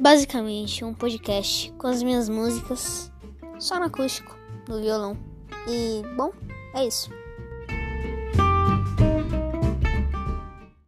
basicamente um podcast com as minhas músicas só no acústico, no violão. E, bom, é isso.